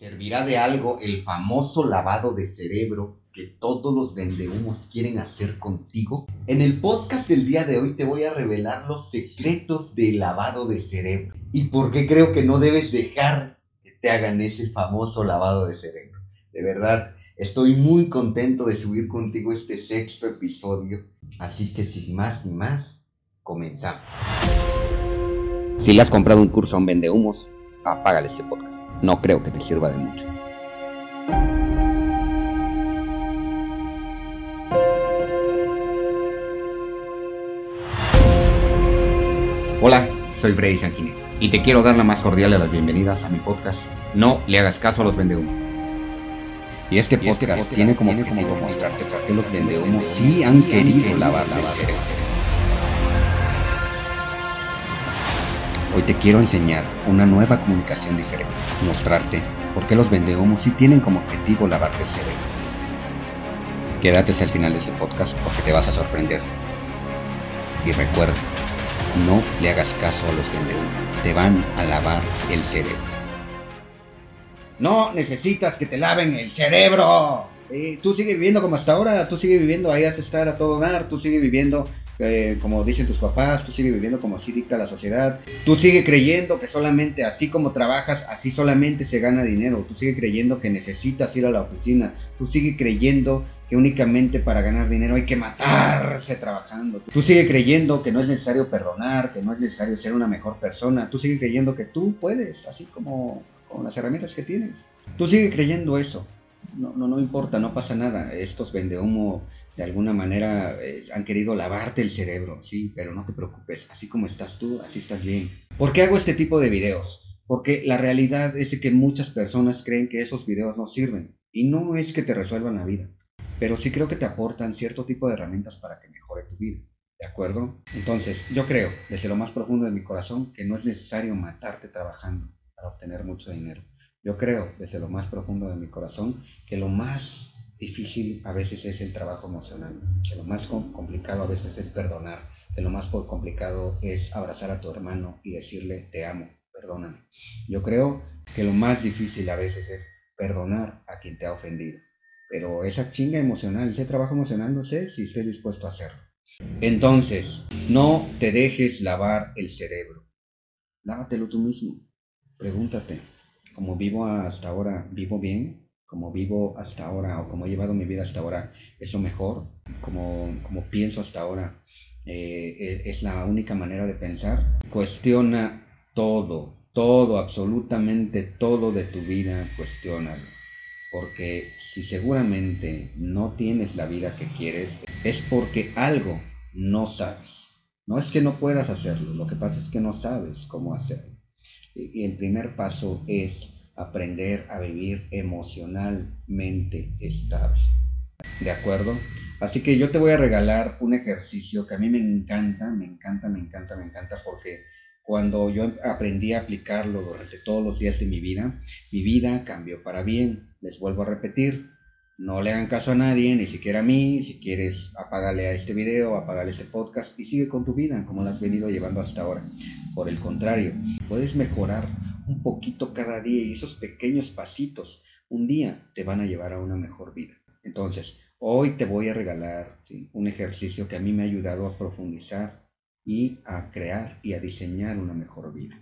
¿Servirá de algo el famoso lavado de cerebro que todos los vendehumos quieren hacer contigo? En el podcast del día de hoy te voy a revelar los secretos del lavado de cerebro y por qué creo que no debes dejar que te hagan ese famoso lavado de cerebro. De verdad, estoy muy contento de subir contigo este sexto episodio, así que sin más ni más, comenzamos. Si le has comprado un curso a un vendehumos, apágale este podcast no creo que te sirva de mucho. Hola, soy Freddy Sanguínez y te quiero dar la más cordial de las bienvenidas a mi podcast No le hagas caso a los vendehumos. Y este podcast, tiene como mostrarte por qué los vendehumos sí han querido lavar la Hoy te quiero enseñar una nueva comunicación diferente, mostrarte por qué los vendehumos sí tienen como objetivo lavarte el cerebro. Quédate hasta el final de este podcast porque te vas a sorprender. Y recuerda, no le hagas caso a los vendehumos, te van a lavar el cerebro. No necesitas que te laven el cerebro. Eh, tú sigues viviendo como hasta ahora, tú sigues viviendo ahí a estar a todo dar, tú sigues viviendo eh, como dicen tus papás, tú sigues viviendo como así dicta la sociedad, tú sigues creyendo que solamente así como trabajas, así solamente se gana dinero, tú sigues creyendo que necesitas ir a la oficina, tú sigues creyendo que únicamente para ganar dinero hay que matarse trabajando, tú sigues creyendo que no es necesario perdonar, que no es necesario ser una mejor persona, tú sigues creyendo que tú puedes, así como con las herramientas que tienes, tú sigues creyendo eso. No, no, no importa, no pasa nada. Estos vende humo de alguna manera eh, han querido lavarte el cerebro, sí, pero no te preocupes, así como estás tú, así estás bien. ¿Por qué hago este tipo de videos? Porque la realidad es que muchas personas creen que esos videos no sirven y no es que te resuelvan la vida, pero sí creo que te aportan cierto tipo de herramientas para que mejore tu vida. ¿De acuerdo? Entonces, yo creo, desde lo más profundo de mi corazón, que no es necesario matarte trabajando para obtener mucho dinero. Yo creo, desde lo más profundo de mi corazón, que lo más difícil a veces es el trabajo emocional, que lo más complicado a veces es perdonar, que lo más complicado es abrazar a tu hermano y decirle te amo, perdóname. Yo creo que lo más difícil a veces es perdonar a quien te ha ofendido, pero esa chinga emocional, ese trabajo emocional, no sé si estés dispuesto a hacerlo. Entonces, no te dejes lavar el cerebro. Lávatelo tú mismo. Pregúntate, ¿cómo vivo hasta ahora, vivo bien? Como vivo hasta ahora o como he llevado mi vida hasta ahora es lo mejor, como, como pienso hasta ahora eh, e, es, la única manera de pensar. Cuestiona todo, todo, absolutamente todo de tu vida, cuestiónalo. Porque si seguramente no tienes la vida que quieres, es porque algo no sabes. No es que no puedas hacerlo, lo que pasa es que no sabes cómo hacerlo. Y el primer paso es aprender a vivir emocionalmente estable. ¿De acuerdo? Así que yo te voy a regalar un ejercicio que a mí me encanta, me encanta, me encanta, me encanta porque cuando yo aprendí a aplicarlo durante todos los días de mi vida, mi vida cambió para bien. Les vuelvo a repetir, no le hagan caso a nadie, ni siquiera a mí. Si quieres, apágale a este video, apágale este podcast y sigue con tu vida como la has venido llevando hasta ahora. Por el contrario, puedes mejorar un poquito cada día y esos pequeños pasitos un día te van a llevar a una mejor vida. Entonces, hoy te voy a regalar un ejercicio que a mí me ha ayudado a profundizar y a crear y a diseñar una mejor vida.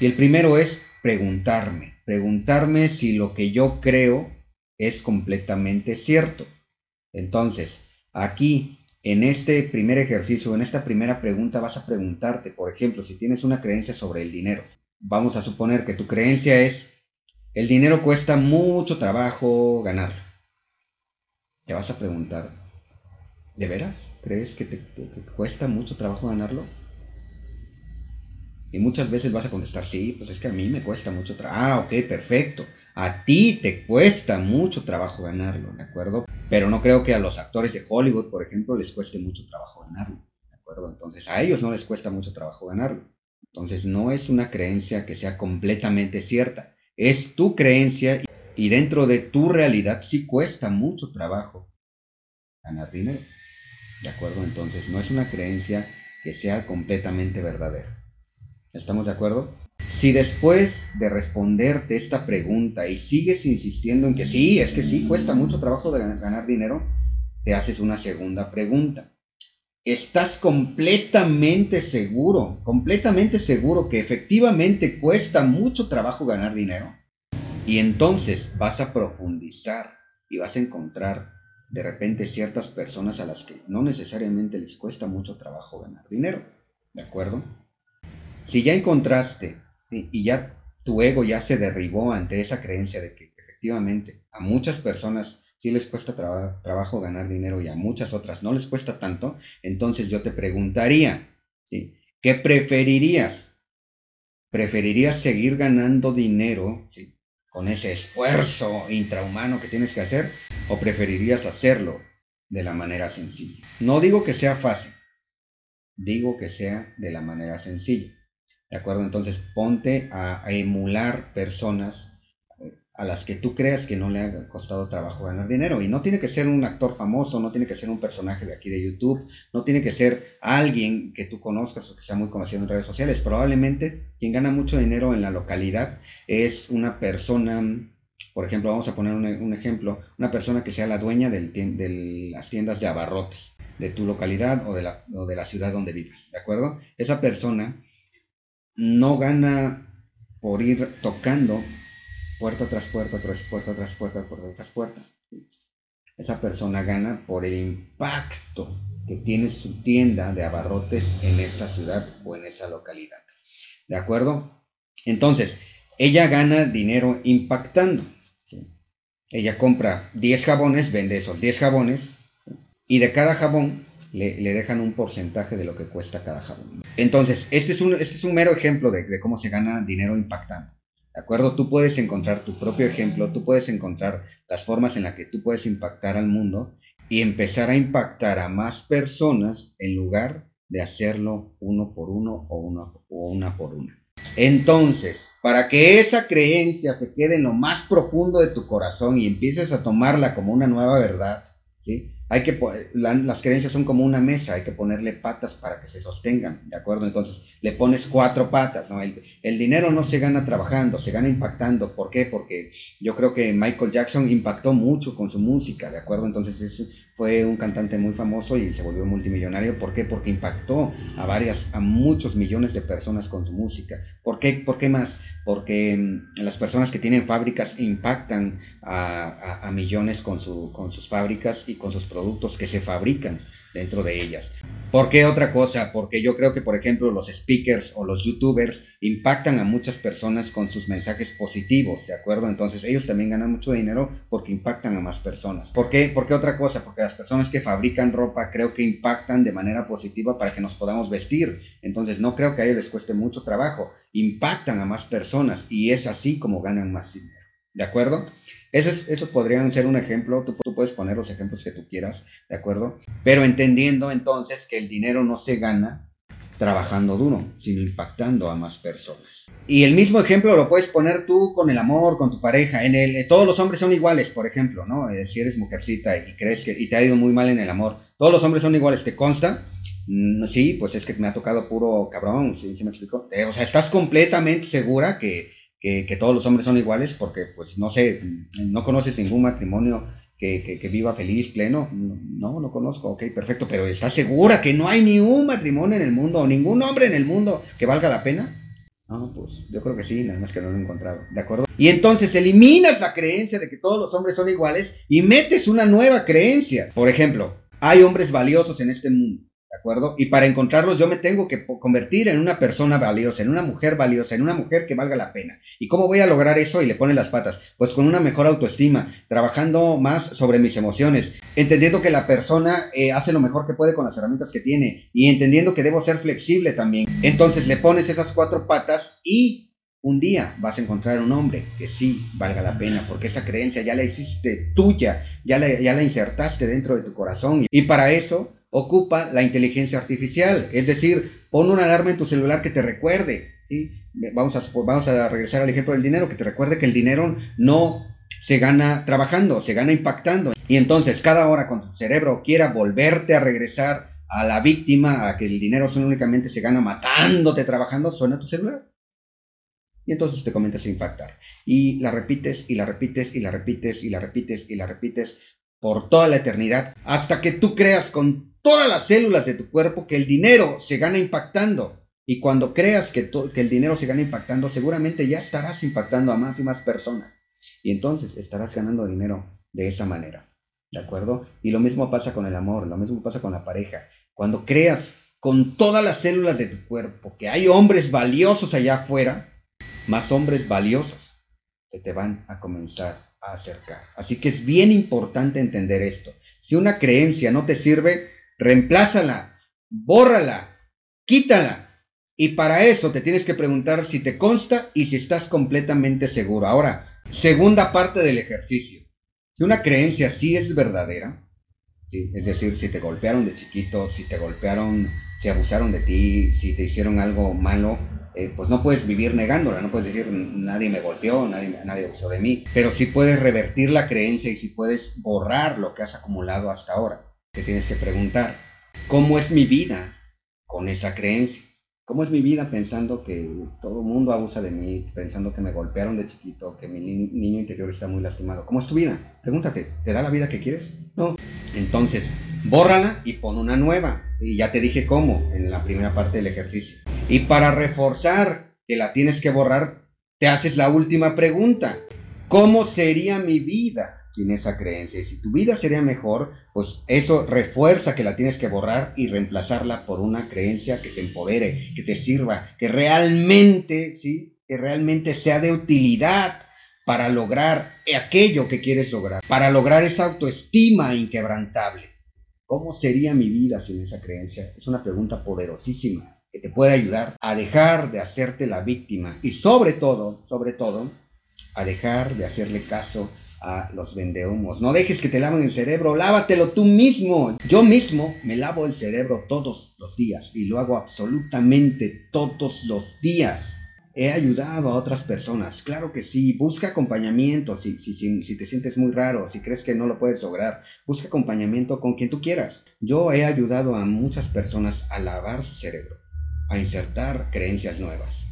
Y el primero es preguntarme, preguntarme si lo que yo creo es completamente cierto. Entonces, aquí en este primer ejercicio, en esta primera pregunta, vas a preguntarte, por ejemplo, si tienes una creencia sobre el dinero, vamos a suponer que tu creencia es, el dinero cuesta mucho trabajo ganar. Te vas a preguntar, ¿de veras? ¿Crees que te, cuesta mucho trabajo ganarlo? Y muchas veces vas a contestar, sí, pues es que a mí me cuesta mucho trabajo. Ah, ok, perfecto. A ti te cuesta mucho trabajo ganarlo, ¿de acuerdo? Pero no creo que a los actores de Hollywood, por ejemplo, les cueste mucho trabajo ganarlo, ¿de acuerdo? Entonces a ellos no les cuesta mucho trabajo ganarlo. Entonces no es una creencia que sea completamente cierta, es tu creencia y dentro de tu realidad sí cuesta mucho trabajo ganar dinero. ¿De acuerdo? Entonces no es una creencia que sea completamente verdadera. ¿Estamos de acuerdo? Si después de responderte esta pregunta y sigues insistiendo en que sí, es que sí, cuesta mucho trabajo de ganar dinero, te haces una segunda pregunta. ¿Estás completamente seguro, completamente seguro que efectivamente cuesta mucho trabajo ganar dinero? Y entonces vas a profundizar y vas a encontrar de repente ciertas personas a las que no necesariamente les cuesta mucho trabajo ganar dinero. ¿De acuerdo? Si ya encontraste y ya tu ego ya se derribó ante esa creencia de que efectivamente a muchas personas sí les cuesta trabajo ganar dinero y a muchas otras no les cuesta tanto, entonces yo te preguntaría, ¿qué preferirías? ¿Preferirías seguir ganando dinero con ese esfuerzo intrahumano que tienes que hacer o preferirías hacerlo de la manera sencilla? No digo que sea fácil, digo que sea de la manera sencilla. ¿De acuerdo? Entonces ponte a, emular personas a las que tú creas que no le ha costado trabajo ganar dinero. Y no tiene que ser un actor famoso, no tiene que ser un personaje de aquí de YouTube, no tiene que ser alguien que tú conozcas o que sea muy conocido en redes sociales. Probablemente quien gana mucho dinero en la localidad es una persona, por ejemplo, vamos a poner un, ejemplo, una persona que sea la dueña de las tiendas de abarrotes de tu localidad o de, la, o de la ciudad donde vives. ¿De acuerdo? Esa persona no gana por ir tocando puerta tras puerta, tras puerta, tras puerta, puerta tras puerta. Esa persona gana por el impacto que tiene su tienda de abarrotes en esa ciudad o en esa localidad. ¿De acuerdo? Entonces, ella gana dinero impactando. Ella compra 10 jabones, vende esos 10 jabones y de cada jabón le, dejan un porcentaje de lo que cuesta cada jabón. Entonces, este es un, este es un mero ejemplo de, de cómo se gana dinero impactando. ¿De acuerdo? Tú puedes encontrar tu propio ejemplo, tú puedes encontrar las formas en las que tú puedes impactar al mundo y empezar a impactar a más personas en lugar de hacerlo uno por uno o, una por una. Entonces, para que esa creencia se quede en lo más profundo de tu corazón y empieces a tomarla como una nueva verdad, ¿sí? Hay que las creencias son como una mesa, hay que ponerle patas para que se sostengan, ¿de acuerdo? Entonces le pones cuatro patas, ¿no? El, el, dinero no se gana trabajando, se gana impactando. ¿Por qué? Porque yo creo que Michael Jackson impactó mucho con su música, ¿de acuerdo? Entonces es, fue un cantante muy famoso y se volvió multimillonario. ¿Por qué? Porque impactó a varias, a muchos millones de personas con su música. ¿Por qué? ¿Por qué más? Porque mm, las personas que tienen fábricas impactan a, millones con, su, con sus fábricas y con sus productos que se fabrican dentro de ellas. ¿Por qué otra cosa? Porque yo creo que, por ejemplo, los speakers o los youtubers impactan a muchas personas con sus mensajes positivos, ¿de acuerdo? Entonces ellos también ganan mucho dinero porque impactan a más personas. ¿Por qué? ¿Por qué otra cosa? Porque las personas que fabrican ropa creo que impactan de manera positiva para que nos podamos vestir. Entonces no creo que a ellos les cueste mucho trabajo. Impactan a más personas y es así como ganan más dinero. ¿De acuerdo? Eso, eso podrían ser un ejemplo, tú, tú, puedes poner los ejemplos que tú quieras, ¿de acuerdo? Pero entendiendo entonces que el dinero no se gana trabajando duro, sino impactando a más personas. Y el mismo ejemplo lo puedes poner tú con el amor, con tu pareja. En el, todos los hombres son iguales, por ejemplo, ¿no? Eh, si eres mujercita y crees que y te ha ido muy mal en el amor, todos los hombres son iguales, ¿te consta? Mm, sí, pues es que me ha tocado puro cabrón, ¿sí, me explico? Eh, o sea, estás completamente segura que que, todos los hombres son iguales, porque, pues, no sé, no conoces ningún matrimonio que, que, viva feliz, pleno. No, no conozco, ok, perfecto, pero ¿estás segura que no hay ni un matrimonio en el mundo, o ningún hombre en el mundo que valga la pena? No, pues yo creo que sí, nada más que no lo he encontrado, ¿de acuerdo? Y entonces eliminas la creencia de que todos los hombres son iguales y metes una nueva creencia. Por ejemplo, hay hombres valiosos en este mundo. Y para encontrarlos yo me tengo que convertir en una persona valiosa, en una mujer valiosa, en una mujer que valga la pena. ¿Y cómo voy a lograr eso? Y le pone las patas. Pues con una mejor autoestima, trabajando más sobre mis emociones, entendiendo que la persona eh, hace lo mejor que puede con las herramientas que tiene y entendiendo que debo ser flexible también. Entonces le pones esas cuatro patas y un día vas a encontrar un hombre que sí valga la pena, porque esa creencia ya la hiciste tuya, ya la, ya la insertaste dentro de tu corazón. Y para eso ocupa la inteligencia artificial. Es decir, pon una alarma en tu celular que te recuerde. ¿sí? Vamos, a, vamos a regresar al ejemplo del dinero, que te recuerde que el dinero no se gana trabajando, se gana impactando. Y entonces cada hora cuando tu cerebro quiera volverte a regresar a la víctima, a que el dinero únicamente se gana matándote trabajando, suena tu celular. Y entonces te comienzas a impactar. Y la repites y la repites y la repites y la repites y la repites por toda la eternidad hasta que tú creas con todas las células de tu cuerpo que el dinero se gana impactando. Y cuando creas que, el dinero se gana impactando, seguramente ya estarás impactando a más y más personas. Y entonces estarás ganando dinero de esa manera. ¿De acuerdo? Y lo mismo pasa con el amor, lo mismo pasa con la pareja. Cuando creas con todas las células de tu cuerpo que hay hombres valiosos allá afuera, más hombres valiosos que te van a comenzar a acercar. Así que es bien importante entender esto. Si una creencia no te sirve, reemplázala, bórrala, quítala. Y para eso te tienes que preguntar si te consta y si estás completamente seguro. Ahora, segunda parte del ejercicio. Si una creencia sí es verdadera, ¿sí? es decir, si te golpearon de chiquito, si te golpearon, si abusaron de ti, si te hicieron algo malo, eh, pues no puedes vivir negándola, no puedes decir nadie me golpeó, nadie, nadie abusó de mí, pero sí puedes revertir la creencia y sí puedes borrar lo que has acumulado hasta ahora. Te tienes que preguntar, ¿cómo es mi vida con esa creencia? ¿Cómo es mi vida pensando que todo el mundo abusa de mí, pensando que me golpearon de chiquito, que mi niño interior está muy lastimado? ¿Cómo es tu vida? Pregúntate, ¿te da la vida que quieres? No. Entonces, bórrala y pon una nueva. Y ya te dije cómo en la primera parte del ejercicio. Y para reforzar que la tienes que borrar, te haces la última pregunta. ¿Cómo sería mi vida sin esa creencia? Y si tu vida sería mejor, pues eso refuerza que la tienes que borrar y reemplazarla por una creencia que te empodere, que te sirva, que realmente, ¿sí? Que realmente sea de utilidad para lograr aquello que quieres lograr, para lograr esa autoestima inquebrantable. ¿Cómo sería mi vida sin esa creencia? Es una pregunta poderosísima que te puede ayudar a dejar de hacerte la víctima y sobre todo, sobre todo, a dejar de hacerle caso a los vendehumos. No dejes que te laven el cerebro, lávatelo tú mismo. Yo mismo me lavo el cerebro todos los días y lo hago absolutamente todos los días. He ayudado a otras personas, claro que sí, busca acompañamiento si, si, si, te sientes muy raro, si crees que no lo puedes lograr, busca acompañamiento con quien tú quieras. Yo he ayudado a muchas personas a lavar su cerebro, a insertar creencias nuevas,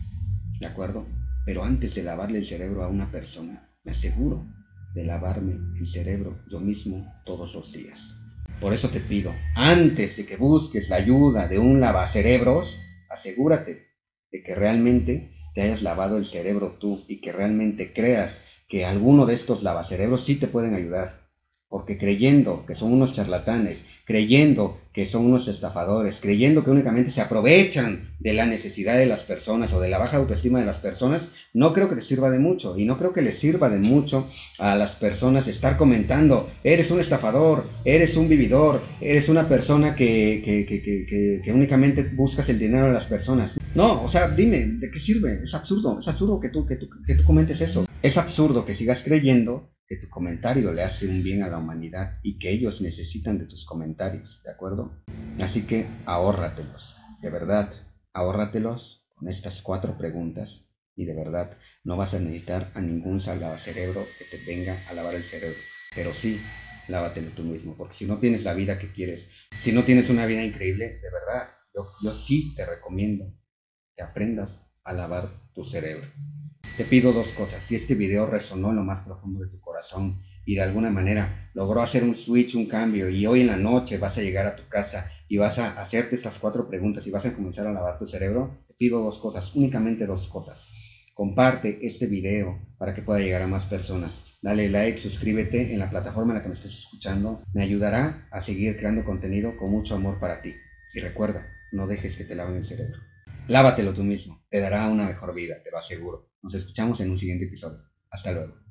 ¿de acuerdo? Pero antes de lavarle el cerebro a una persona, me aseguro de lavarme el cerebro yo mismo todos los días. Por eso te pido, antes de que busques la ayuda de un lavacerebros, asegúrate de que realmente te hayas lavado el cerebro tú y que realmente creas que alguno de estos lavacerebros sí te pueden ayudar. Porque creyendo que son unos charlatanes, creyendo que son unos estafadores, creyendo que únicamente se aprovechan de la necesidad de las personas o de la baja autoestima de las personas, no creo que te sirva de mucho. Y no creo que les sirva de mucho a las personas estar comentando, eres un estafador, eres un vividor, eres una persona que, que, únicamente buscas el dinero de las personas. No, o sea, dime, ¿de qué sirve? Es absurdo, es absurdo que tú, que tú, que tú comentes eso. Es absurdo que sigas creyendo tu comentario le hace un bien a la humanidad y que ellos necesitan de tus comentarios, ¿de acuerdo? Así que ahórratelos, de verdad, ahórratelos con estas cuatro preguntas y de verdad no vas a necesitar a ningún cerebro que te venga a lavar el cerebro, pero sí lávatelo tú mismo, porque si no tienes la vida que quieres, si no tienes una vida increíble, de verdad, yo, yo sí te recomiendo que aprendas a lavar tu cerebro. Te pido dos cosas. Si este video resonó en lo más profundo de tu y de alguna manera logró hacer un switch, un cambio, y hoy en la noche vas a llegar a tu casa y vas a hacerte estas cuatro preguntas y vas a comenzar a lavar tu cerebro, te pido dos cosas, únicamente dos cosas. Comparte este video para que pueda llegar a más personas. Dale like, suscríbete en la plataforma en la que me estés escuchando. Me ayudará a seguir creando contenido con mucho amor para ti. Y recuerda, no dejes que te laven el cerebro. Lávatelo tú mismo. Te dará una mejor vida, te lo aseguro. Nos escuchamos en un siguiente episodio. Hasta luego.